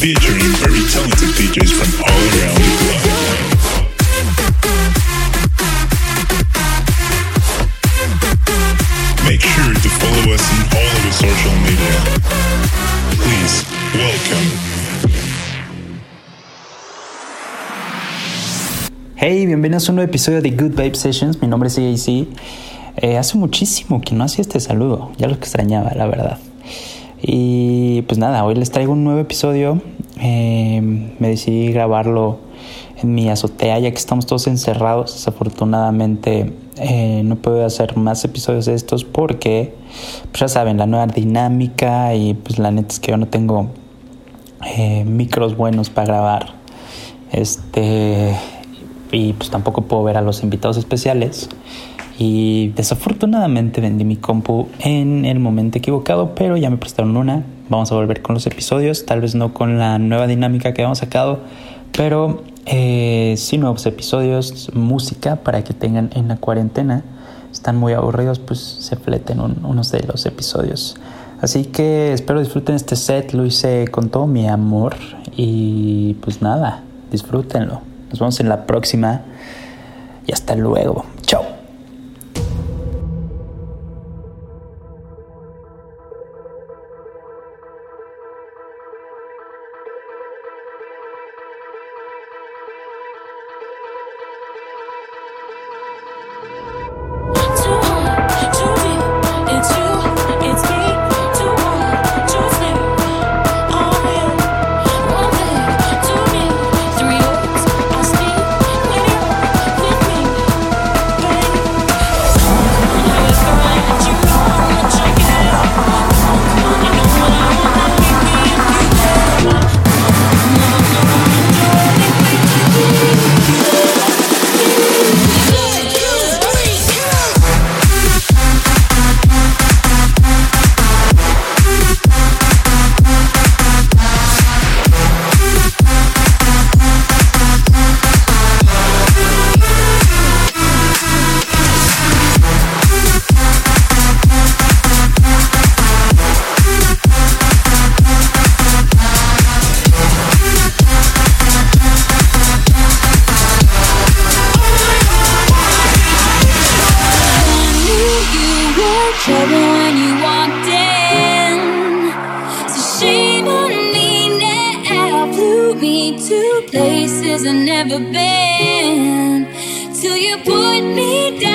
Featuring very talented DJs from all around Hey, bienvenidos a un nuevo episodio de Good Vibe Sessions. Mi nombre es AAC. Eh, hace muchísimo que no hacía este saludo, ya lo extrañaba, la verdad. Y pues nada, hoy les traigo un nuevo episodio. Eh, me decidí grabarlo en mi azotea, ya que estamos todos encerrados. Desafortunadamente, eh, no puedo hacer más episodios de estos porque, pues ya saben, la nueva dinámica y pues la neta es que yo no tengo eh, micros buenos para grabar. Este y pues tampoco puedo ver a los invitados especiales. Y desafortunadamente vendí mi compu en el momento equivocado, pero ya me prestaron una. Vamos a volver con los episodios, tal vez no con la nueva dinámica que habíamos sacado, pero eh, sí nuevos episodios, música para que tengan en la cuarentena. Están muy aburridos, pues se fleten un- unos de los episodios. Así que espero disfruten este set, lo hice con todo mi amor y pues nada, disfrútenlo. Nos vemos en la próxima y hasta luego. Places I've never been. Till you put me down.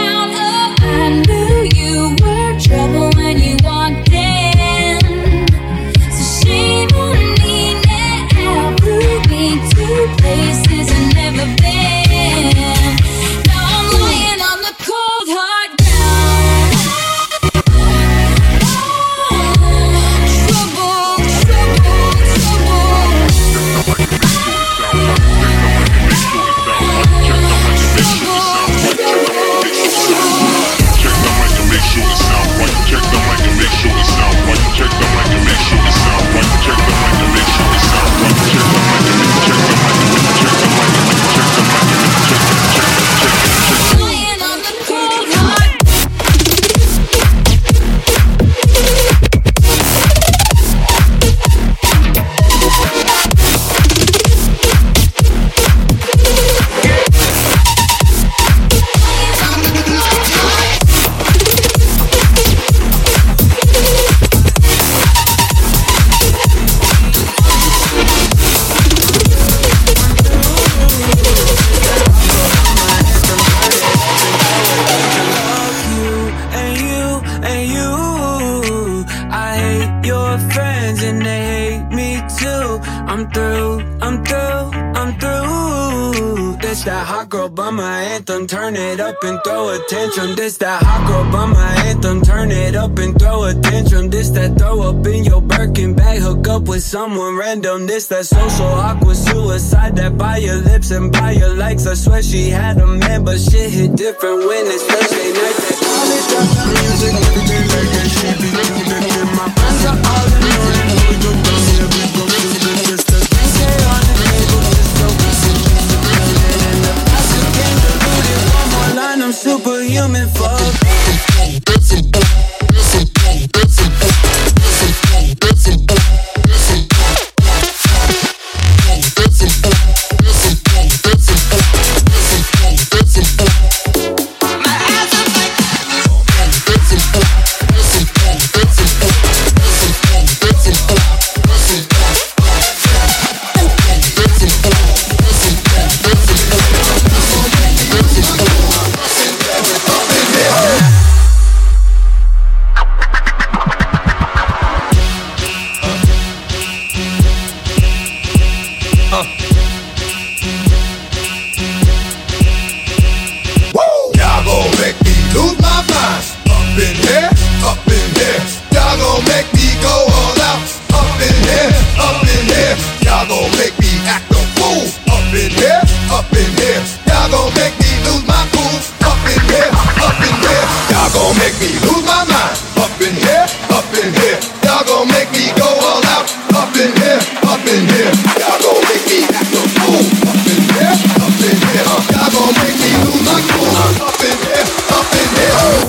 This that hot girl by my anthem, turn it up and throw attention. This that hot girl by my anthem, turn it up and throw attention. This that throw up in your Birkin bag, hook up with someone random. This that social awkward suicide that by your lips and by your likes. I swear she had a man, but shit hit different when it's Thursday night. That college it music, everything like that she be looking in my human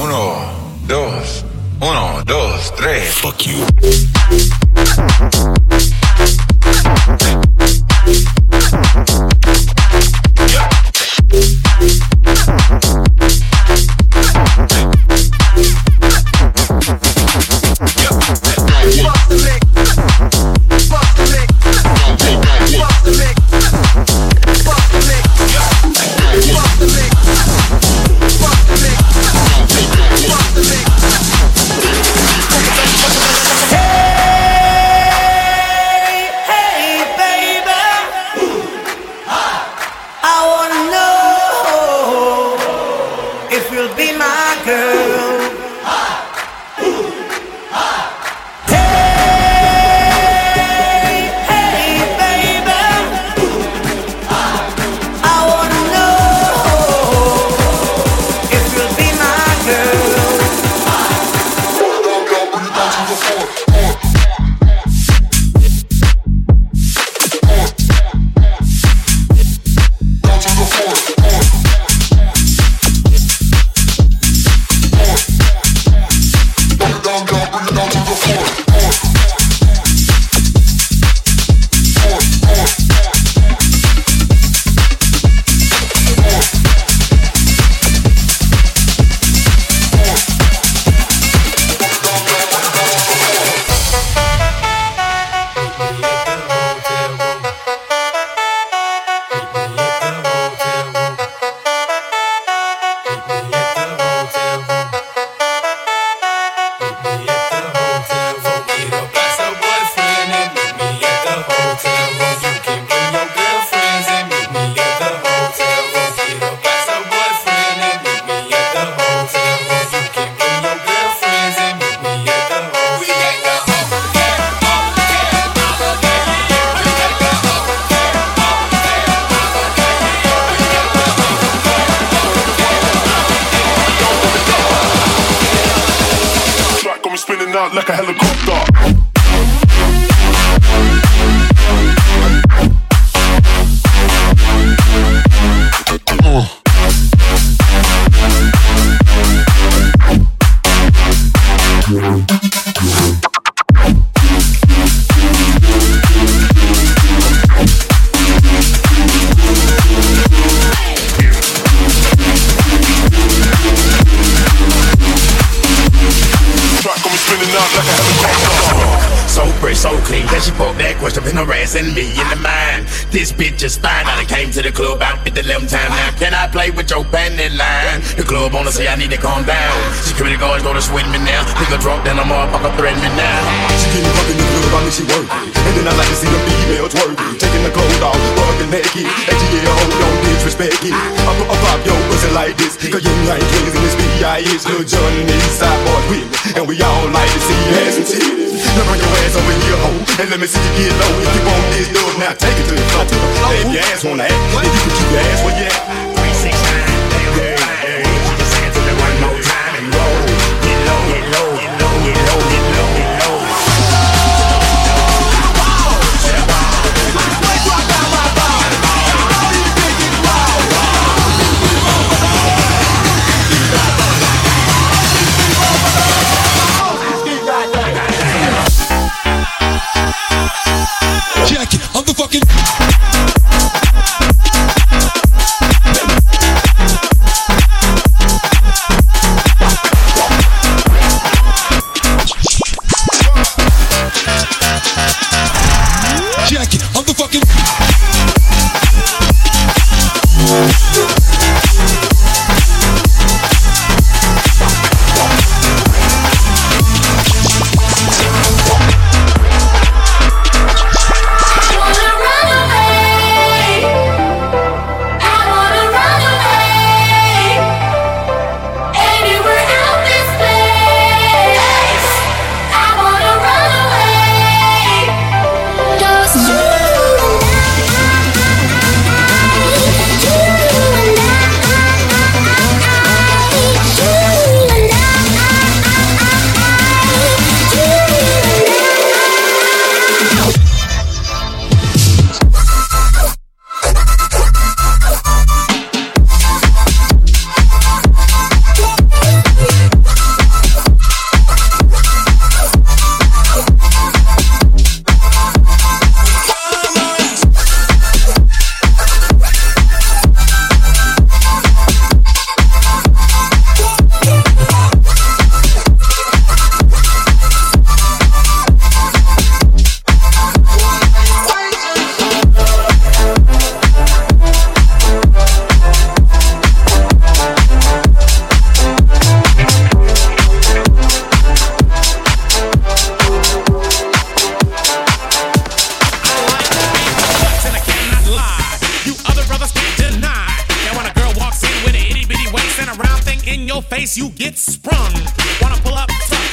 Uno, dos, uno, dos, tres. Fuck you. say I need to calm down. Security guards, go to swing me now. Nigga drunk, then I'm all threaten me now. She give me fucking nigga look about me, she worthy. And then I like to see them females it's worthy. Taking the cold off, fucking naked. ATL, don't disrespect it. I'm gonna pop your pussy like this. Cause you ain't crazy, this B.I.H. Lil Jon and these side boys with me. And we all like to see ass and titties. Now bring your ass over here, ho. And let me see you get low. If you want this dub, now take it to the floor. If your ass wanna act, then you can keep your ass where you at.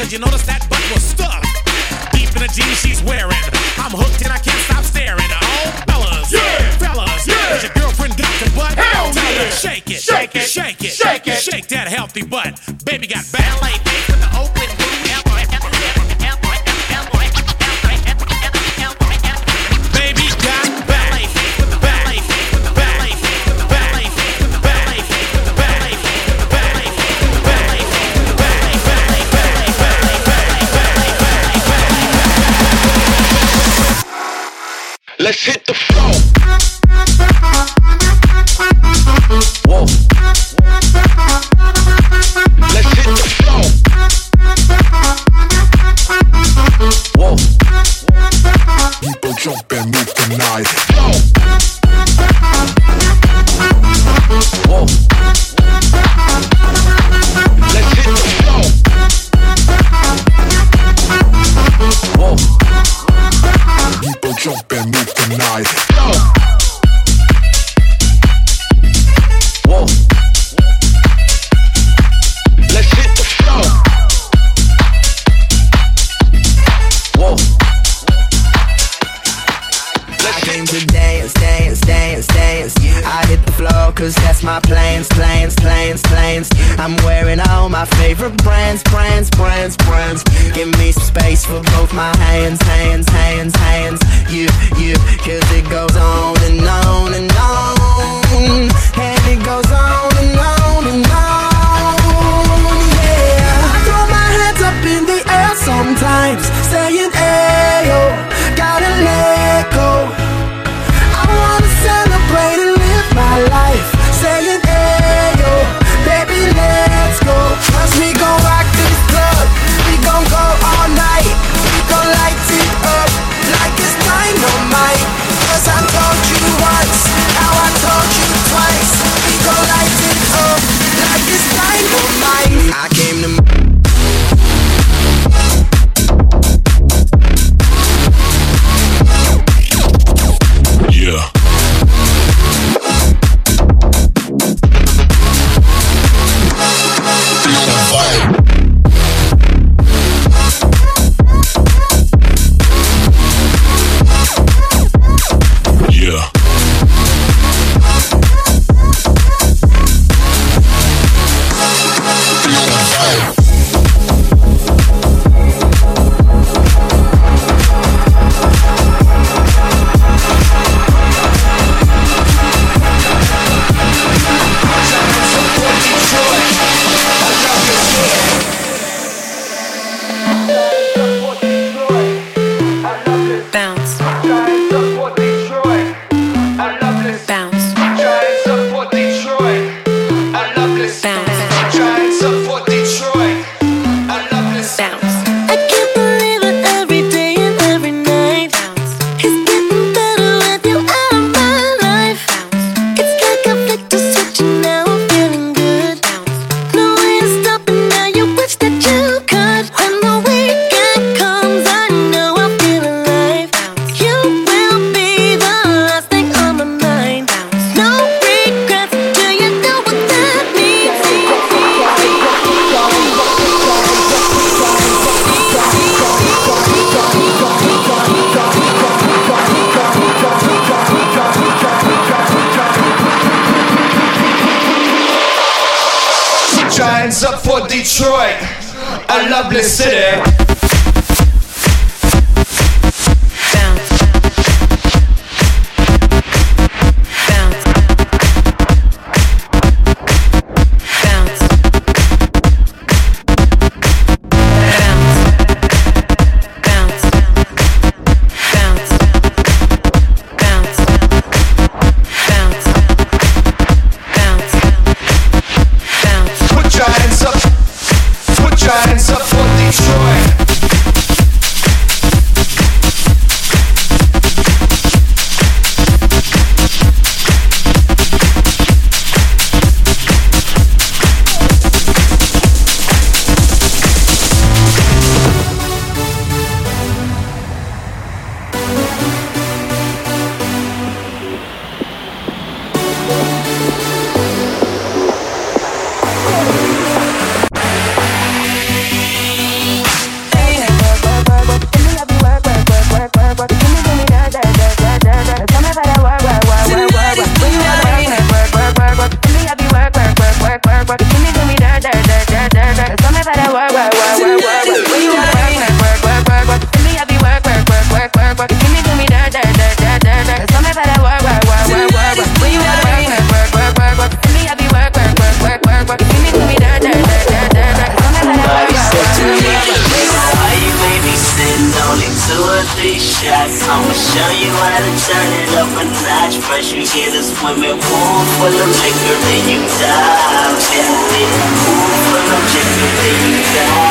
Cause you notice that butt was stuck. Deep in the jeans she's wearing. I'm hooked and I can't stop staring. Oh, fellas, yeah, fellas, yeah. Your girlfriend got the butt? Hell Tell her, yeah. shake it, Shake it, shake it, shake it. shake that healthy butt. Baby got ballet feet with the open Let's hit the floor. Whoa. Let's hit the floor. Whoa. People. swimming pool full of liquor, then you dive. Pool full of liquor, then you dive.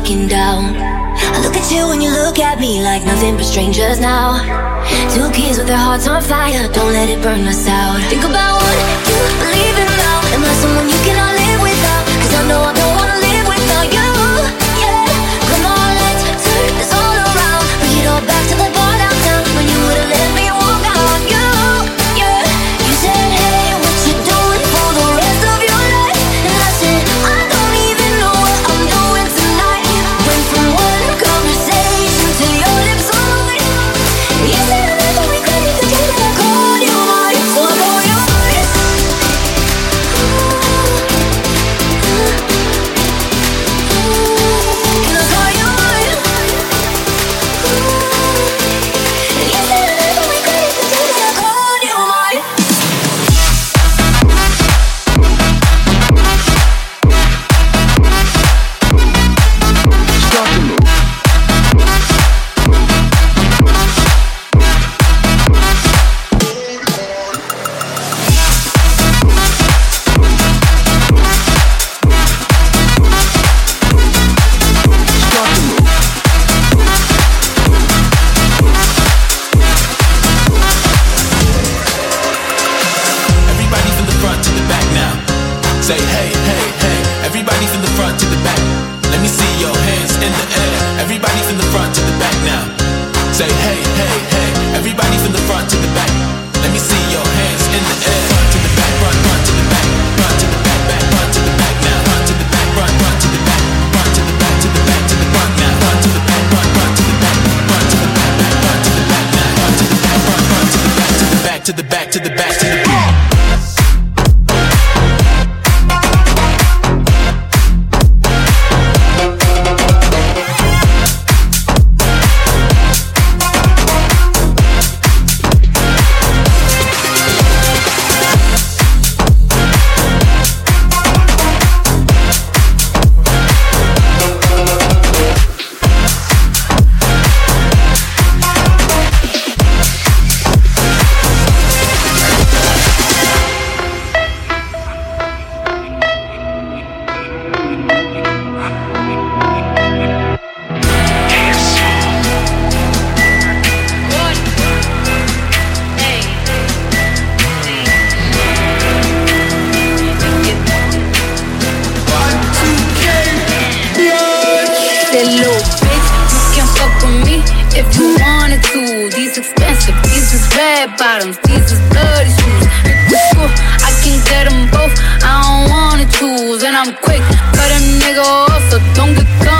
looking down. I look at you and you look at me like nothing but strangers now. Two kids with their hearts on fire, don't let it burn us out. Think about what you believe in now, Am I someone you cannot live without. Cause I know I'm. if you wanted to. These expensive, these is red bottoms, these is dirty shoes. I can get them both, I don't wanna choose. And I'm quick, cut a nigga off, so don't get gone.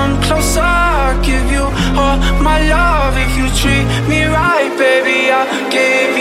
come closer, I'll give you all my love. If you treat me right, baby, I'll give you.